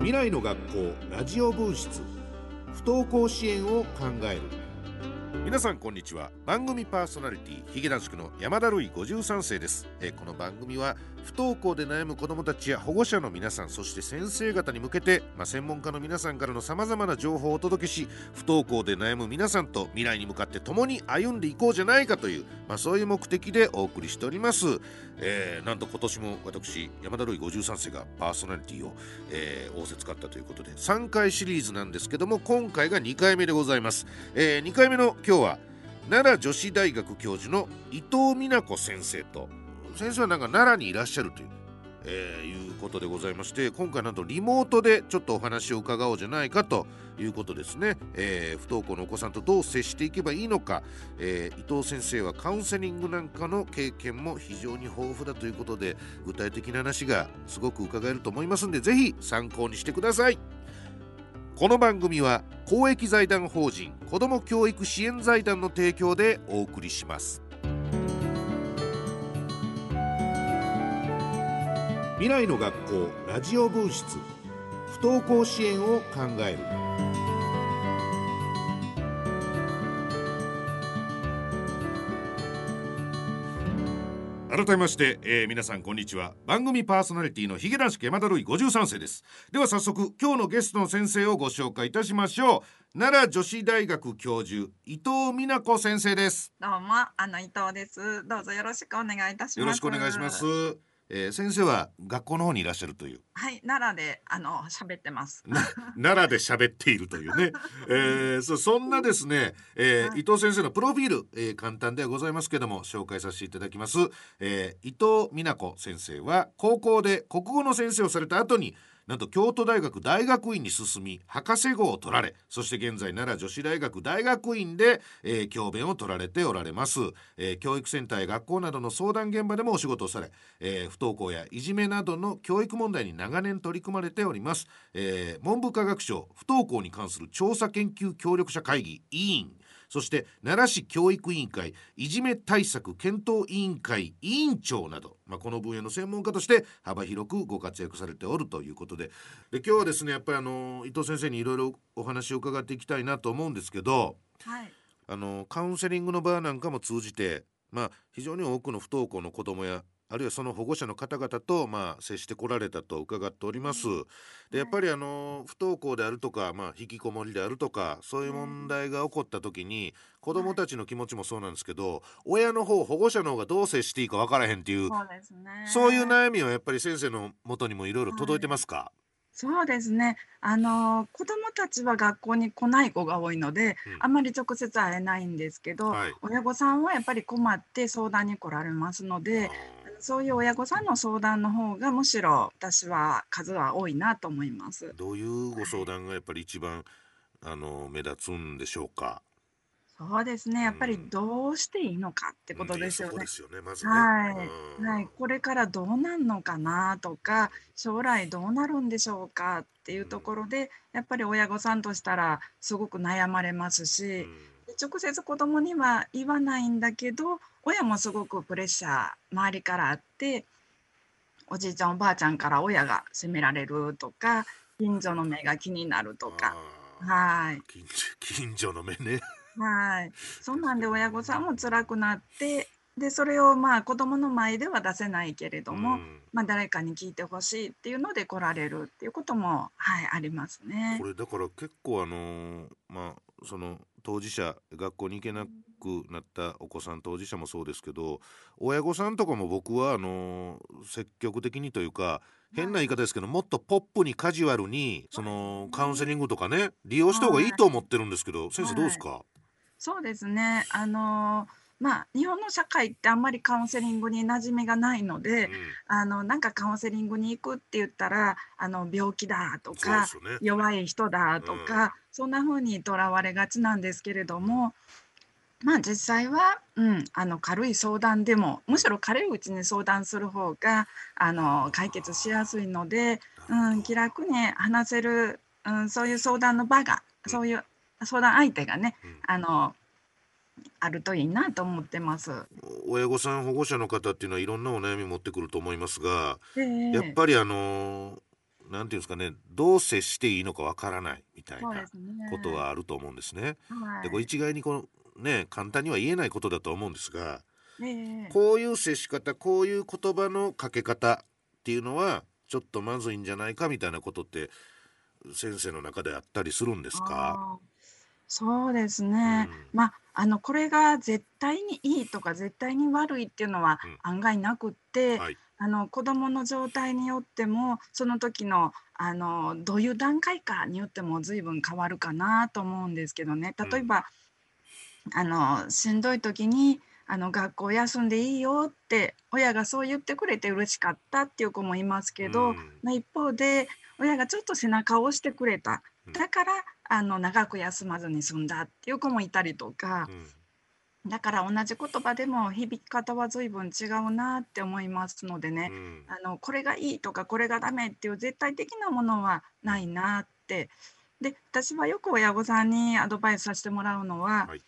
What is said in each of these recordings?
未来の学校ラジオ分室。不登校支援を考える。皆さんこんにちは。番組パーソナリティヒゲ男塾の山田るい53世です、えこの番組は不登校で悩む子どもたちや保護者の皆さんそして先生方に向けて、まあ、専門家の皆さんからのさまざまな情報をお届けし不登校で悩む皆さんと未来に向かって共に歩んでいこうじゃないかという、まあ、そういう目的でお送りしております、えーなんと今年も私山田るい53世がパーソナリティを、えー、仰せ使ったということで3回シリーズなんですけども今回が2回目でございます、え2回目の今今日は奈良女子大学教授の伊藤美奈子先生と先生はなんか奈良にいらっしゃるという、えーいうことでございまして今回なんとリモートでちょっとお話を伺おうじゃないかということですね、えー不登校のお子さんとどう接していけばいいのか、えー伊藤先生はカウンセリングなんかの経験も非常に豊富だということで具体的な話がすごく伺えると思いますんでぜひ参考にしてください。この番組は公益財団法人子ども教育支援財団の提供でお送りします。未来の学校ラジオ分室不登校支援を考える。改めまして、えー皆さんこんにちは番組パーソナリティのヒゲ男子山田るい53世ですでは早速今日のゲストの先生をご紹介いたしましょう奈良女子大学教授伊藤美奈子先生ですどうも、あの伊藤です。どうぞよろしくお願いいたします。よろしくお願いします。えー先生は学校の方にいらっしゃるという。はい、奈良で、あの、喋ってます。な奈良で喋っているというね、えーそそんなですね、えーはい。伊藤先生のプロフィール、えー簡単ではございますけども紹介させていただきます、えー伊藤美奈子先生は高校で国語の先生をされた後になんと京都大学大学院に進み博士号を取られそして現在奈良女子大学大学院で、えー教鞭を取られておられます、えー教育センターや学校などの相談現場でもお仕事をされ、えー不登校やいじめなどの教育問題に長年取り組まれております、えー文部科学省不登校に関する調査研究協力者会議委員そして奈良市教育委員会いじめ対策検討委員会委員長など、まあ、この分野の専門家として幅広くご活躍されておるということで。で今日はですねやっぱりあの伊藤先生にいろいろお話を伺っていきたいなと思うんですけどはい、あのカウンセリングの場なんかも通じて、まあ、非常に多くの不登校の子どもやあるいはその保護者の方々と、まあ、接してこられたと伺っております。でやっぱりあの不登校であるとか、まあ、引きこもりであるとかそういう問題が起こった時に子どもたちの気持ちもそうなんですけど親の方保護者の方がどう接していいか分からへんっていうそうですね。そういう悩みはやっぱり先生の元にもいろいろ届いてますか、そうですね。あの、子供たちは学校に来ない子が多いので、うん。あまり直接会えないんですけど、はい。親御さんはやっぱり困って相談に来られますので、そういう親御さんの相談の方がむしろ私は数は多いなと思います。どういうご相談がやっぱり一番あの目立つんでしょうか？そうですね。やっぱりうんどうしていいのかってことですよねうんで。すよねまずね。はい、うんはい、これからどうなんのかなとか将来どうなるんでしょうかっていうところでやっぱり親御さんとしたらすごく悩まれますしうんで直接子供には言わないんだけど親もすごくプレッシャー周りからあっておじいちゃんおばあちゃんから親が責められるとか近所の目が気になるとか。はい。近所近所の目ね。はい、そんなんで親御さんも辛くなってでそれをまあ子供の前では出せないけれども、うん。まあ、誰かに聞いてほしいっていうので来られるっていうことも、はい、ありますね。こ。れだから結構あのーまあその当事者学校に行けなくなったお子さん当事者もそうですけど親御さんとかも僕はあのー積極的にというか変な言い方ですけどもっとポップにカジュアルにそのカウンセリングとかね利用した方がいいと思ってるんですけど先生どうですか、そうですね。あのまあ、日本の社会ってあんまりカウンセリングに馴染みがないので、うん。あのなんかカウンセリングに行くって言ったらあの病気だとかね。弱い人だとか、そんな風にとらわれがちなんですけれどもまあ実際は、うん、あの軽い相談でもむしろ軽いうちに相談する方があの解決しやすいので、うん、気楽に話せる、うん、そういう相談の場がうんそういう相談相手がねうんあのあるといいなと思ってます。親御さん保護者の方っていうのはいろんなお悩み持ってくると思いますが、でやっぱりあのーなんていうんですかねどう接していいのかわからないみたいな。ことがあると思うんですね。はでこれい。一概にこのね簡単には言えないことだと思うんですがええこういう接し方こういう言葉のかけ方っていうのはちょっとまずいんじゃないかみたいなことって先生の中であったりするんですか？そうですうね。ん。まあ、あの、これが絶対にいいとか絶対に悪いっていうのはうん。案外なくって、はい。あの、子供の状態によっても、その時の、あの、どういう段階かによっても随分変わるかなと思うんですけどね。例えば、あの、しんどい時に、あの、学校休んでいいよって、親がそう言ってくれて嬉しかったっていう子もいますけど、うん。まあ、一方で、親がちょっと背中を押してくれた。うん。だから、あの、長く休まずに済んだっていう子もいたりとか、うん。だから同じ言葉でも響き方は随分違うなって思いますのでね、うん。あの、これがいいとかこれがダメっていう絶対的なものはないなって。で、私はよく親御さんにアドバイスさせてもらうのは、はい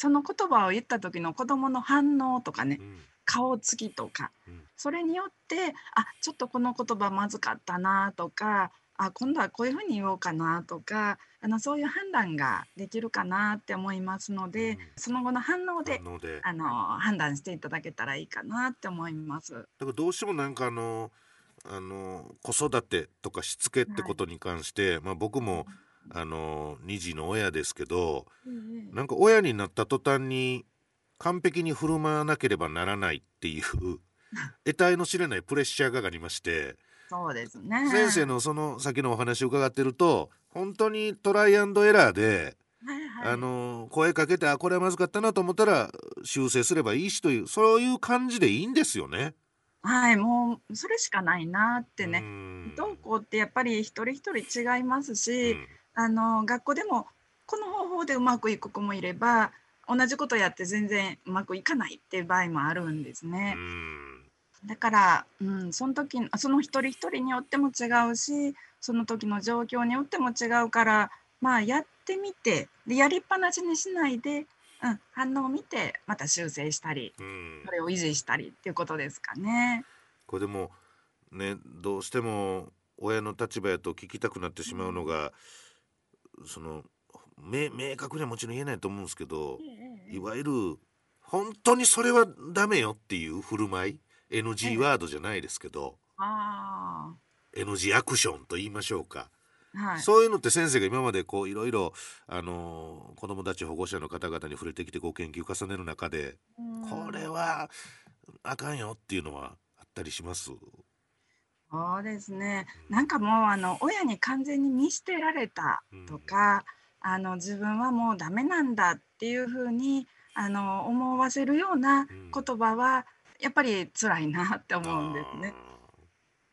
その言葉を言った時の子供の反応とかね、うん。顔つきとか、うん。それによってあちょっとこの言葉まずかったなとかあ今度はこういうふうに言おうかなとかあのそういう判断ができるかなって思いますので、うん。その後の反応であの判断していただけたらいいかなって思います。だからどうしてもなんかあのあの子育てとかしつけってことに関して、まあ、僕もあの2児の親ですけどなんか親になった途端に完璧に振る舞わなければならないっていう得体の知れないプレッシャーがありましてそうですね。先生のその先のお話を伺ってると本当にトライアンドエラーで、はいはい、あの声かけてあこれはまずかったなと思ったら修正すればいいしというそういう感じでいいんですよね。はいもうそれしかないなってうね。ん不登校ってやっぱり一人一人違いますし、うんあの学校でもこの方法でうまくいく子もいれば同じことやって全然うまくいかないっていう場合もあるんですね。うんだから、うん、その時その一人一人によっても違うしその時の状況によっても違うからまあやってみてでやりっぱなしにしないで、うん、反応を見てまた修正したりうんそれを維持したりっていうことですかね。これでもねどうしても親の立場やと聞きたくなってしまうのが、その明明確にはもちろん言えないと思うんですけど、いわゆる本当にそれはダメよっていう振る舞い NG ワードじゃないですけど、あ NG アクションと言いましょうか、あはい。そういうのって先生が今までこういろいろあの子どもたち保護者の方々に触れてきてご研究重ねる中で、うん。これはあかんよっていうのはあったりします？そうですね。なんかもうあの親に完全に見捨てられたとか、あの自分はもうダメなんだっていうふうにあの思わせるような言葉はやっぱり辛いなって思うんですね。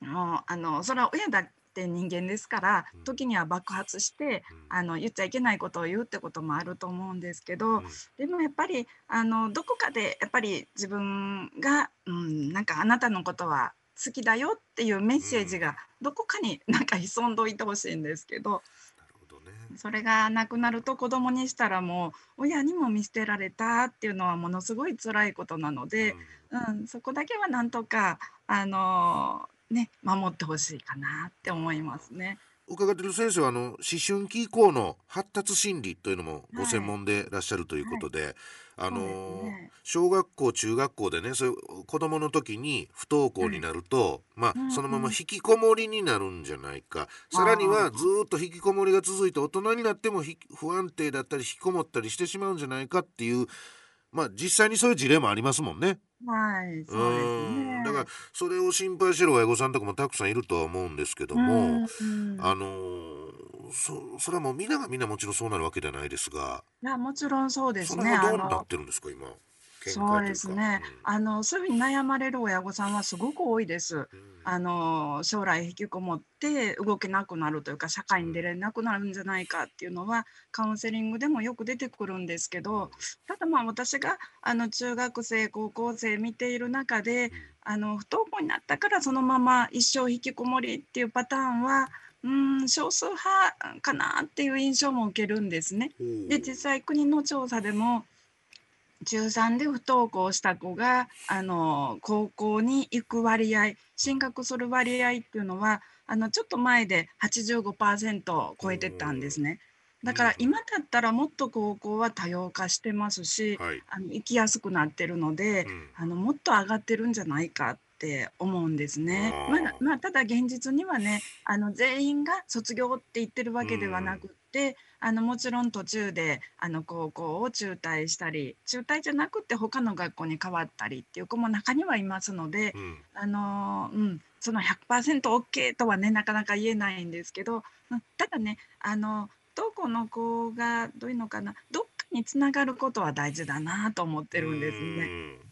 もうあのそれは親だって人間ですからうん。時には爆発してあの言っちゃいけないことを言うってこともあると思うんですけど、でもやっぱりあのどこかでやっぱり自分が、うん、なんかあなたのことは好きだよっていうメッセージがどこかになんか潜んどいてほしいんですけどなるほどね。それがなくなると子供にしたらもう親にも見捨てられたっていうのはものすごい辛いことなので、うん、そこだけはなんとかあのね守ってほしいかなって思いますね。伺ってる先生はあの思春期以降の発達心理というのもご専門でいらっしゃるということで、あのそうですね。小学校中学校でねそういう子供の時に不登校になると、まあ、うんそのまま引きこもりになるんじゃないか、さらにはずーっと引きこもりが続いて大人になってもひ不安定だったり引きこもったりしてしまうんじゃないかっていうまあ実際にそういう事例もありますもんね。はい、そうですね。ん。だからそれを心配してる親御さんとかもたくさんいるとは思うんですけども、あのーそそれはもう皆が皆もちろんそうなるわけじゃないですが、いやもちろんそうですそれね。あのはどうなってるんですか今そうですね。うんあのそういうふうに悩まれる親御さんはすごく多いです。うんあの将来引きこもって動けなくなるというか社会に出れなくなるんじゃないかっていうのはカウンセリングでもよく出てくるんですけどただまあ私があの中学生高校生見ている中であの不登校になったからそのまま一生引きこもりっていうパターンはうん少数派かなっていう印象も受けるんですね。うんで実際国の調査でも中3で不登校した子があの高校に行く割合進学する割合っていうのはあのちょっと前で85%を超えてたんですね。だから今だったらもっと高校は多様化してますし、はい。あの行きやすくなってるので、うんあのもっと上がってるんじゃないかって思うんですね。まあ、まあ、ただ現実にはねあの全員が卒業って言ってるわけではなくって、あのもちろん途中であの高校を中退したり中退じゃなくて他の学校に変わったりっていう子も中にはいますので、うん。あのうん、その 100%OK とはねなかなか言えないんですけど、うんただねあのどこの子がどういうのかなどっかにつながることは大事だなと思ってるんですね。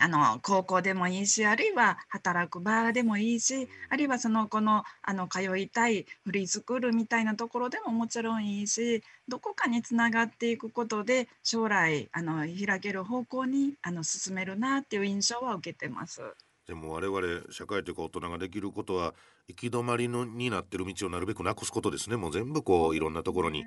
あの高校でもいいしあるいは働く場でもいいしあるいはその子のあの通いたいフリースクールみたいなところでももちろんいいしどこかにつながっていくことで将来あの開ける方向にあの進めるなっていう印象は受けてます。でも我々社会というか大人ができることは行き止まりのになってる道をなるべくなくすことですねもう全部こういろんなところに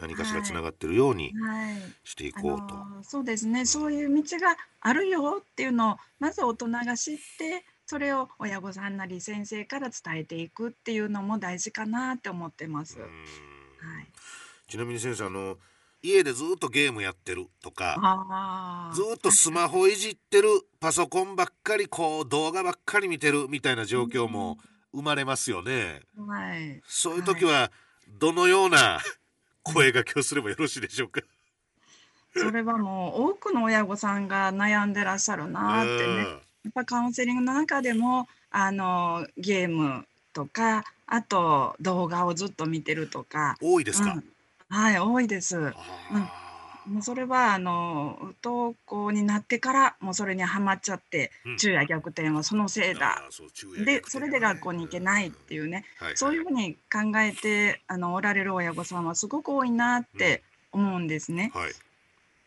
何かしらつながってるようにはいしていあこうと、のそうですね。そういう道があるよっていうのをまず大人が知ってそれを親御さんなり先生から伝えていくっていうのも大事かなって思ってます。うん。はい、ちなみに先生あの家でずっとゲームやってるとかあずっとスマホいじってるパソコンばっかりこう動画ばっかり見てるみたいな状況も生まれますよね。あはい。そういう時はどのような声掛けをすればよろしいでしょうか。それはもう多くの親御さんが悩んでらっしゃるなってねやっぱカウンセリングの中でもあのゲームとかあと動画をずっと見てるとか、うん多いですか？うんはい多いです。あーもうそれはあの不登校になってからもうそれにはまっちゃって、うん。昼夜逆転はそのせいだ。あーそう昼夜でそれで学校に行けないっていうね、はい。そういうふうに考えてあのおられる親御さんはすごく多いなって思うんですね。はい。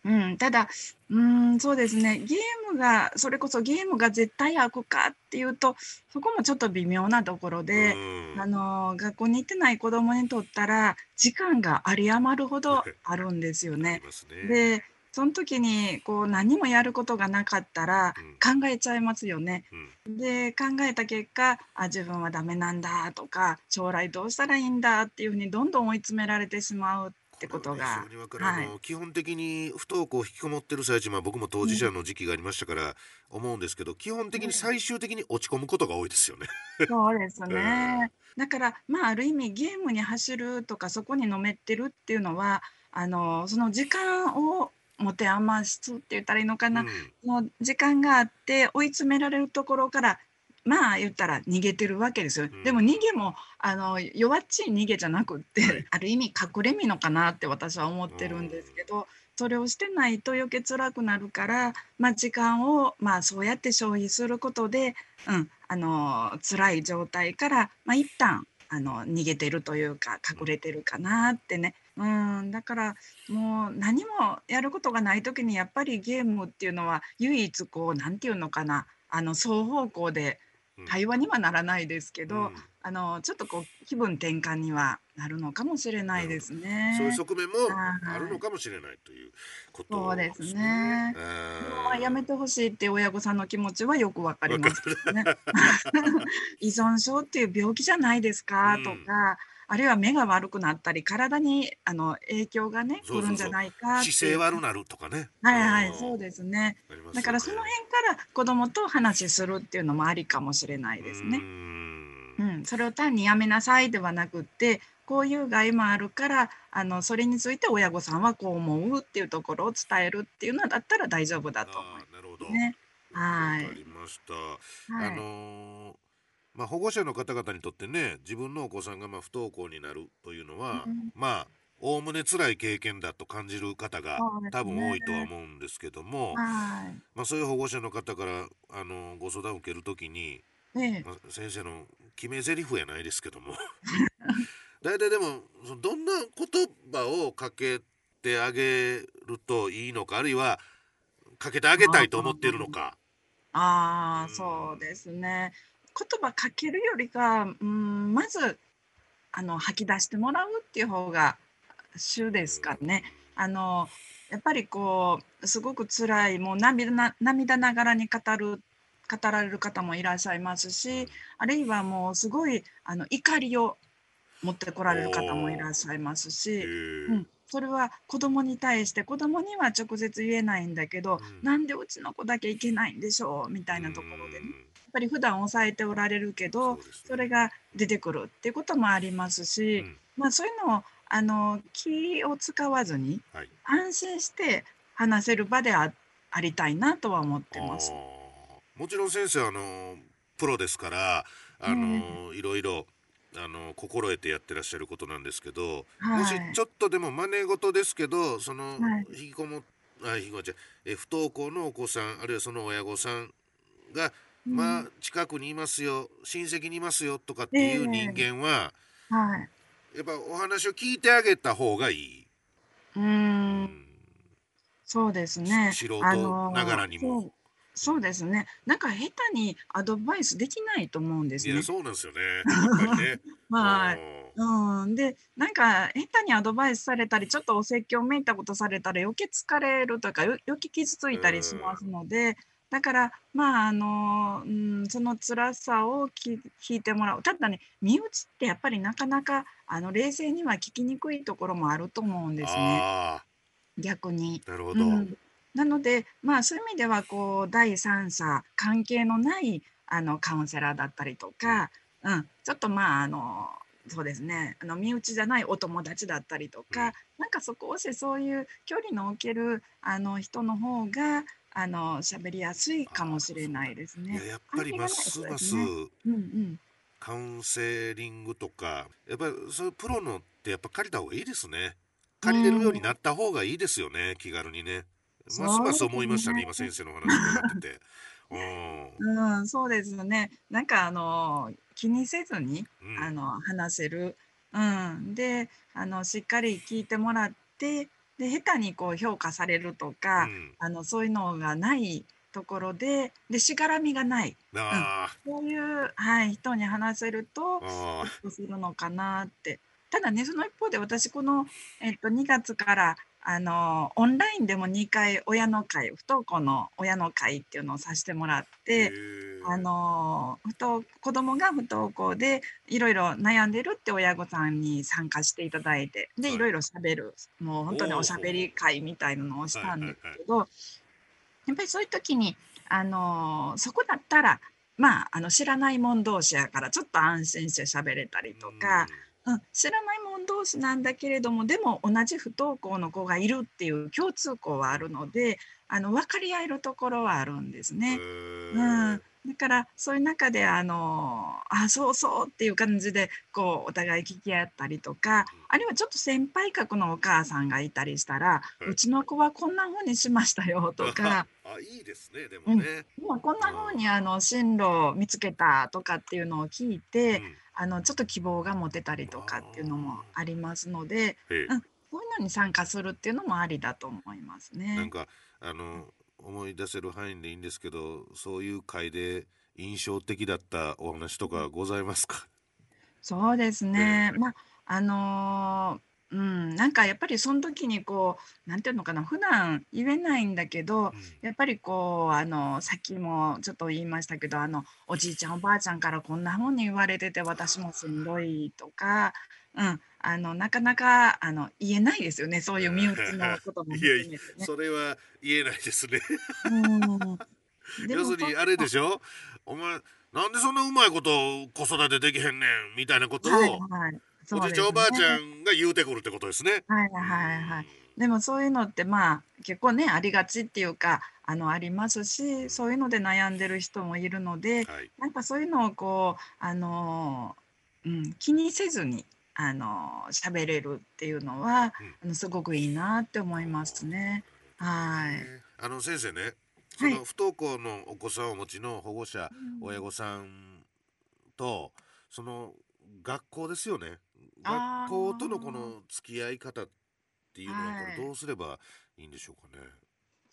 うん、ただうーんそうですねゲームがそれこそゲームが絶対悪かっていうとそこもちょっと微妙なところで。うんあの学校に行ってない子どもにとったら時間が有り余るほど あるんですよね。ね。でその時にこう何もやることがなかったらうん考えちゃいますよね。うんで考えた結果あ自分はダメなんだとか将来どうしたらいいんだっていうふうにどんどん追い詰められてしまうってことが。ね。はいあの基本的に不登校引きこもってる最中、まあ、僕も当事者の時期がありましたから思うんですけど基本的に最終的に落ち込むことが多いですよね。そうですね。だからまあある意味ゲームに走るとかそこにのめってるっていうのはあのその時間を持て余すって言ったらいいのかな、うん。その時間があって追い詰められるところからまあ言ったら逃げてるわけですよ。うんでも逃げもあの弱っちい逃げじゃなくって、はいある意味隠れ身のかなって私は思ってるんですけど。それをしてないと余計辛くなるから、まあ、時間を、まあ、そうやって消費することで、うん、あの辛い状態から、まあ、一旦あの逃げてるというか隠れてるかなってね、うん、だからもう何もやることがない時にやっぱりゲームっていうのは唯一こうなんていうのかなあの双方向でうん対話にはならないですけど、うん。あのちょっとこう気分転換にはなるのかもしれないですね。そういう側面もはい。あるのかもしれないということそうですね。うんまあやめてほしいって親御さんの気持ちはよくわかりますけどね。依存症っていう病気じゃないですかとか、あるいは目が悪くなったり体にあの影響がねそうそうそう来るんじゃないか姿勢悪なるとかね。はいはいんそうですね。だからその辺から子供と話するっていうのもありかもしれないですねう。んうん、それを単にやめなさいではなくってこういう害もあるからあのそれについて親御さんはこう思うっていうところを伝えるっていうのだったら大丈夫だと思いあーなるほど。ますね。はいわかりました。はいあのーまあ保護者の方々にとってね自分のお子さんがまあ不登校になるというのは、うん。まあおおむね辛い経験だと感じる方が多分多いとは思うんですけども、はい。まあ、そういう保護者の方からあのご相談を受けるときに、ええ。まあ、先生の決め台詞やないですけども 大体でもそのどんな言葉をかけてあげるといいのかあるいはかけてあげたいと思っているのか。ああ、うん。そうですね。言葉かけるよりか、うん、まずあの吐き出してもらうっていう方が主ですかね。あのやっぱりこうすごく辛い、もう涙な涙ながらに語る語られる方もいらっしゃいますし、あるいはもうすごいあの怒りを持ってこられる方もいらっしゃいますし、うん、それは子供に対して子供には直接言えないんだけど、うん、なんでうちの子だけいけないんでしょう？みたいなところでね。やっぱり普段抑えておられるけどそ、ね,、れが出てくるっていうこともありますし、うん、まあ、そういうのをあの気を使わずに、はい、安心して話せる場であありたいなとは思ってます。もちろん先生あのプロですからあの、いろいろあの心得てやってらっしゃることなんですけど、はい、もしちょっとでも真似事ですけどその、はい、引きこもあ引きこもちゃえ不登校のお子さんあるいはその親御さんが、うん、まあ近くにいますよ親戚にいますよとかっていう人間は、えー、はい、やっぱお話を聞いてあげた方がいい。うんそうですね。素人ながらにも。そうですね。なんか下手にアドバイスできないと思うんですいや、そうなんですよね。ね。はい。うん、で、なんか下手にアドバイスされたり、ちょっとお説教めいたことされたら余計疲れるとか、よ余計傷ついたりしますので、だから、まあ、あの、うん、その辛さをき聞いてもらう。ただね、身内ってやっぱりなかなか、あの、冷静には聞きにくいところもあると思うんですね。逆に。なるほど。うんなので、まあ、そういう意味ではこう第三者関係のないあのカウンセラーだったりとか、うん、ちょっとまああのそうですねあの身内じゃないお友達だったりとか、なんかそこをしてそういう距離の置けるあの人の方があの喋りやすいかもしれないですね。やっぱりますます、うんうん、カウンセリングとかやっぱりそういうプロのってやっぱ借りた方がいいですね。借りれるようになった方がいいですよね、気軽にね。ますます思いましたね、今先生の話伺ってて。うん、そうですね。なんかあの気にせずに、うん、あの話せる。うん、で、あのしっかり聞いてもらって、で下手にこう評価されるとか、うん、あのそういうのがないところで、でしがらみがない。うん、そういうはい人に話せるとするのかなって。ただね、その一方で私このえっと2月からあのオンラインでも2回親の会不登校の親の会っていうのをさせてもらってあの不登子供が不登校でいろいろ悩んでるって親御さんに参加していただいてでい。ろいろしゃべるもう本当におしゃべり会みたいなのをしたんですけどやっぱりそういう時にあのそこだったらまああの知らない者同士やからちょっと安心してしゃべれたりとか。うん、知らない者同士なんだけれどもでも同じ不登校の子がいるっていう共通項はあるのであの分かり合えるところはあるんですね。うん、だからそういう中であのあそうそうっていう感じでこうお互い聞き合ったりとかあるいはちょっと先輩格のお母さんがいたりしたら、うちの子はこんな風にしましたよとか。あいいですねでもね、うん、今こんな風にあの進路を見つけたとかっていうのを聞いて、うんあのちょっと希望が持てたりとかっていうのもありますので、うん、そういうのに参加するっていうのもありだと思いますね。なんかあの思い出せる範囲でいいんですけどそういう会で印象的だったお話とかございますか？そうですね、まああのーうん、なんかやっぱりその時にこう、なんていうのかな、普段言えないんだけど、うん。やっぱりこう、あの、さっきもちょっと言いましたけど、あの、おじいちゃんおばあちゃんからこんな風に言われてて、私もしんどいとか、うん、あの、なかなか、あの、言えないですよね、そういう身内のこともいやいや、それは言えないですね。うん。要するにあれでしょ？お前、なんでそんなうまいこと子育てできへんねんみたいなことはいをはい。おじいちゃんおばあちゃんが言うてくるってことですね。はいはいはい。でもそういうのってまあ結構ねありがちっていうかあのありますしそういうので悩んでる人もいるので、はい、なんかそういうのをこうあの、うん、気にせずにあの喋れるっていうのは、うん、あのすごくいいなって思いますね。はい。あの先生ね、その不登校のお子さんをお持ちの保護者、親御さんとその学校ですよね。学校とのこの付き合い方っていうのはこれどうすればいいんでしょうかね。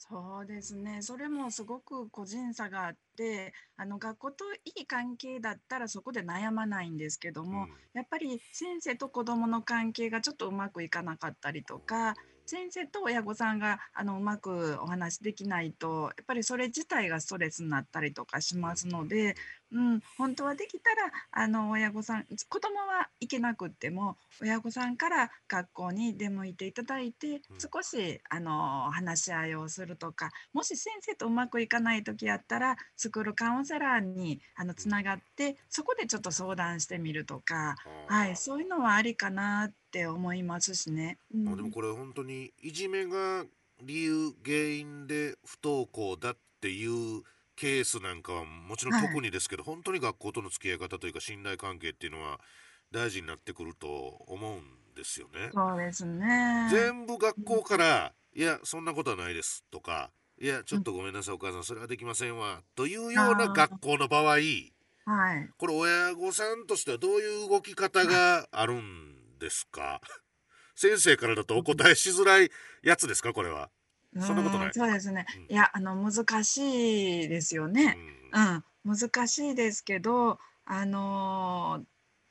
そうですね。それもすごく個人差があって、あの学校といい関係だったらそこで悩まないんですけども、うん、やっぱり先生と子どもの関係がちょっとうまくいかなかったりとか、先生と親御さんがあのうまくお話できないとやっぱりそれ自体がストレスになったりとかしますので、うん、本当はできたらあの親御さん子供は行けなくっても親御さんから学校に出向いていただいて少しあの話し合いをするとかもし先生とうまくいかない時やったらスクールカウンセラーにあのつながってそこでちょっと相談してみるとか、はい、そういうのはありかなって思いますしね。うん、あでもこれ本当にいじめが理由原因で不登校だっていうケースなんかはもちろん特にですけど、はい、本当に学校との付き合い方というか信頼関係っていうのは大事になってくると思うんですよね。そうですね全部学校から、いやそんなことはないですとかいやちょっとごめんなさい、お母さんそれはできませんわというような学校の場合、はい、これ親御さんとしてはどういう動き方があるんですか？先生からだとお答えしづらいやつですか？これは。そんなことない。そうですね。うん、いや、あの難しいですよね。うん、うん、難しいですけど、あのー、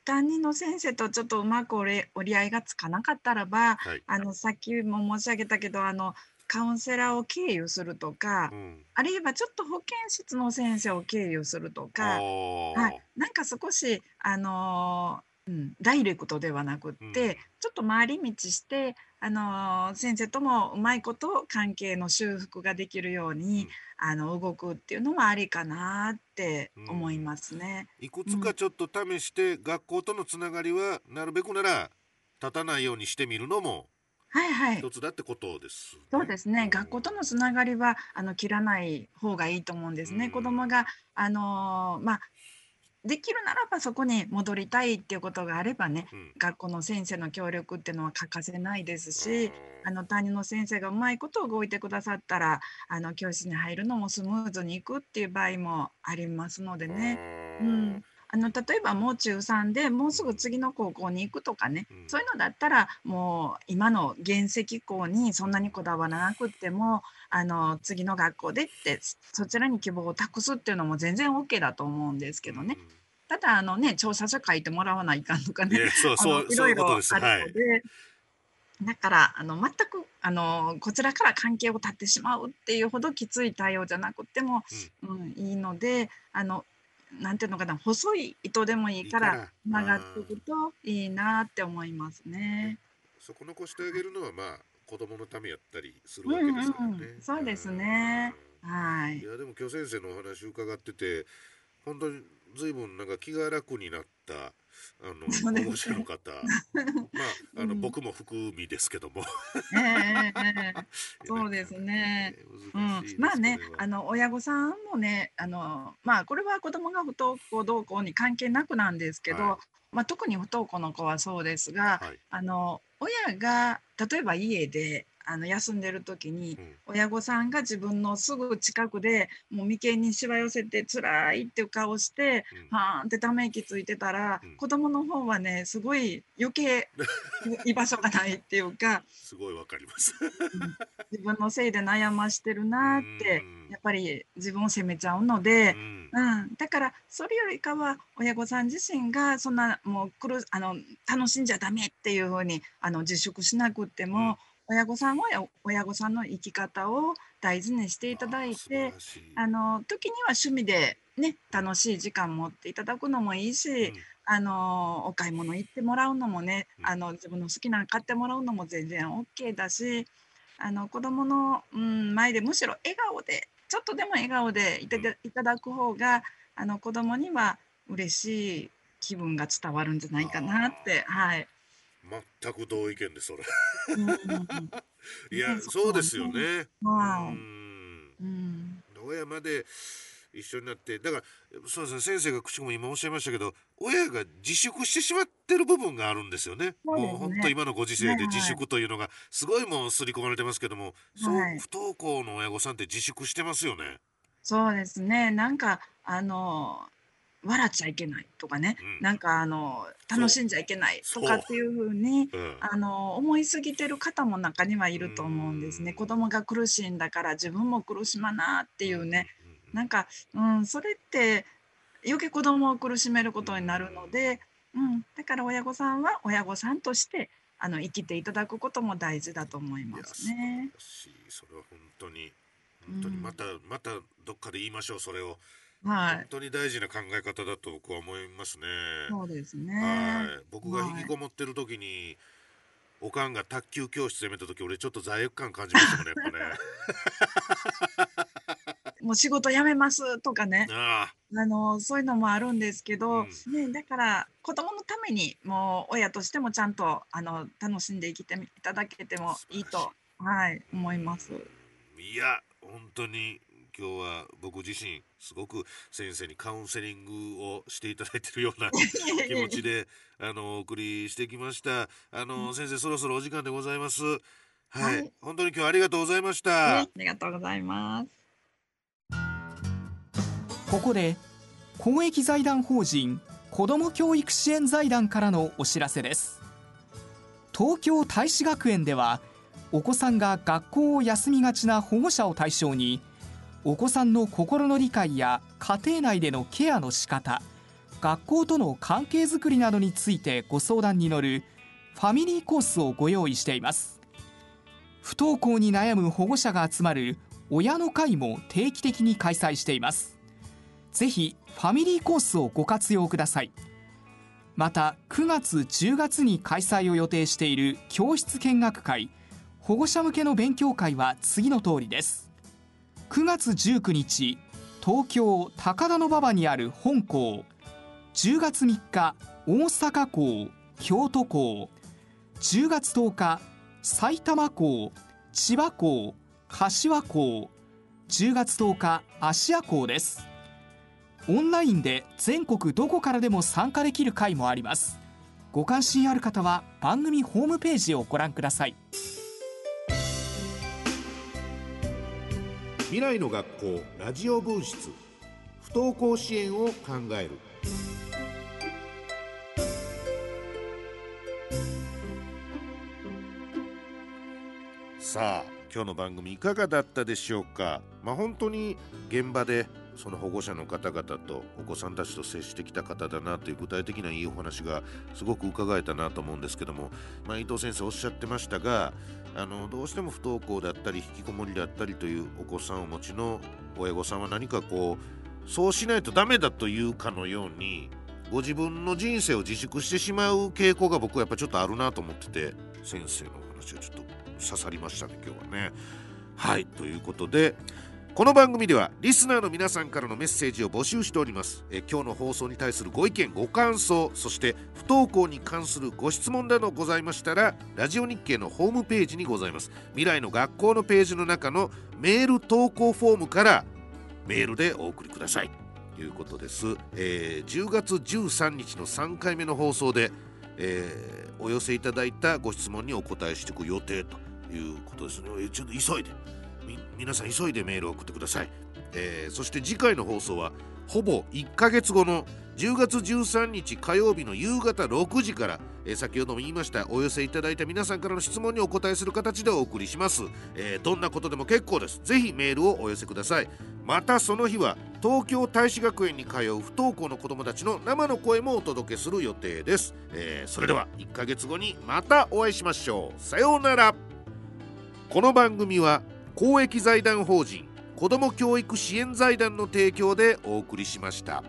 担任の先生とちょっとうまく折り合いがつかなかったらば、はい、あのさっきも申し上げたけど、あのカウンセラーを経由するとか、うん、あるいはちょっと保健室の先生を経由するとか、はい、なんか少しあのうん、ダイレクトではなくって、うん、ちょっと回り道して、あの先生ともうまいこと関係の修復ができるように、うん、あの動くっていうのもありかなって思いますね。いくつかちょっと試して、学校とのつながりはなるべくなら立たないようにしてみるのもはいはい。一つだってことです、ね、そうですね。学校とのつながりはあの切らない方がいいと思うんですね。子供があのまあできるならばそこに戻りたいっていうことがあればね、うん、学校の先生の協力っていうのは欠かせないですし、あの担任の先生がうまいことを動いてくださったらあの教室に入るのもスムーズにいくっていう場合もありますのでね。うん、あの例えばもう中3でもうすぐ次の高校に行くとかね、うん、そういうのだったらもう今の原石校にそんなにこだわらなくってもあの次の学校でってそちらに希望を託すっていうのも全然 OK だと思うんですけどね。うん、ただあのね調査書書いてもらわないかんとかね、いろいろあるので。はいだからあの全くあのこちらから関係を断ってしまうっていうほどきつい対応じゃなくても、うん、うん、いいのであのなんていうのかな細い糸でもいいからつながっていくといいなって思いますね。そこ残してあげるのはまあ子供のためやったりするわけですからね。うんうん、そうですね。はい。いやでも今日先生のお話伺ってて本当にずいぶんなんか気が楽になったあの保護者の方。まああの、うん、僕も含みですけども。えー、そうですね、うん、まあねあの親御さんもねあのまあこれは子供が不登校どうこうに関係なくなんですけど、はい、まあ、特に不登校の子はそうですが、はい、あの親が例えば家であの休んでる時に、親御さんが自分のすぐ近くでもう眉間にしわ寄せて辛いっていう顔して、うん、はーんってため息ついてたら、うん、子供の方はねすごい余計 居場所がないっていうかすごいわかります。自分のせいで悩ましてるなってやっぱり自分を責めちゃうので、うん、うん、だからそれよりかは親御さん自身がそんなもうくるあの楽しんじゃダメっていうふうにあの自粛しなくっても、親御さんは親御さんの生き方を大事にしていただいてあの時には趣味で、ね、楽しい時間持っていただくのもいいし、うん、あのお買い物行ってもらうのもね、うん、あの自分の好きなの買ってもらうのも全然 OK だしあの子供の、うん、前でむしろ笑顔でちょっとでも笑顔でいただいただく方があの子供には嬉しい気分が伝わるんじゃないかなって、はい、全く同意見でそれ。いやそうですよね。うん。親まで一緒になってだからそうですね先生が口も今おっしゃいましたけど親が自粛してしまってる部分があるんですよね。うね。もう本当今のご時世で自粛というのがすごいもう刷り込まれてますけども、そう不登校の親御さんって自粛してますよね。そうですね。なんかあの笑っちゃいけないとかね、うん、なんかあの楽しんじゃいけないとかっていうふうに、う。ん、あの思いすぎてる方も中にはいると思うんですね。子供が苦しいんだから自分も苦しまなっていうね、うん、なんか、うん、それって余計子供を苦しめることになるので、うん、だから親御さんは親御さんとしてあの生きていただくことも大事だと思いますね。それは本当に本当にまた、うん、またどっかで言いましょうそれを。はい、本当に大事な考え方だと僕は思いますね。そうですね。はい、僕が引きこもってる時に、はいおかんが卓球教室辞めた時俺ちょっと罪悪感感じましたもんねやっぱね。もう仕事辞めますとかね。あのそういうのもあるんですけど、うん、ね、だから子供のためにもう親としてもちゃんとあの楽しんで生きていただけてもいいと、はい、思います。いや本当に今日は僕自身すごく先生にカウンセリングをしていただいているような 気持ちであのお送りしてきました。あの、うん、先生そろそろお時間でございます。はい、はい、本当に今日ありがとうございました、ありがとうございます。ここで公益財団法人子ども教育支援財団からのお知らせです。東京大使学園ではお子さんが学校を休みがちな保護者を対象にお子さんの心の理解や家庭内でのケアの仕方学校との関係づくりなどについてご相談に乗るファミリーコースをご用意しています。不登校に悩む保護者が集まる親の会も定期的に開催しています。ぜひファミリーコースをご活用ください。また9月10月に開催を予定している教室見学会保護者向けの勉強会は次の通りです。9月19日東京高田馬場にある本校。10月3日大阪校京都校。10月10日埼玉校千葉校柏校。10月10日芦屋校です。オンラインで全国どこからでも参加できる会もあります。ご関心ある方は番組ホームページをご覧ください。未来の学校ラジオ分室。不登校支援を考える。さあ今日の番組いかがだったでしょうか？まあ本当に現場でその保護者の方々とお子さんたちと接してきた方だなという具体的ないいお話がすごく伺えたなと思うんですけども、まあ、伊藤先生おっしゃってましたがあのどうしても不登校だったり引きこもりだったりというお子さんをお持ちの親御さんは何かこうそうしないとダメだというかのようにご自分の人生を自粛してしまう傾向が僕はやっぱちょっとあるなと思ってて先生のお話はちょっと刺さりましたね今日はね。はいということでこの番組ではリスナーの皆さんからのメッセージを募集しております。え今日の放送に対するご意見ご感想そして不登校に関するご質問などございましたらラジオ日経のホームページにございます。未来の学校のページの中のメール投稿フォームからメールでお送りください。ということです、えー、10月13日の3回目の放送で、えー、お寄せいただいたご質問にお答えしていく予定ということですね。ちょっと急いで。皆さん急いでメールを送ってください、えー、そして次回の放送はほぼ1ヶ月後の10月13日火曜日の夕方6時から、えー、先ほども言いましたお寄せいただいた皆さんからの質問にお答えする形でお送りします、えー、どんなことでも結構です。ぜひメールをお寄せください。またその日は東京大使学園に通う不登校の子どもたちの生の声もお届けする予定です、えー、それでは1ヶ月後にまたお会いしましょう。さようなら。この番組は公益財団法人子ども教育支援財団の提供でお送りしました。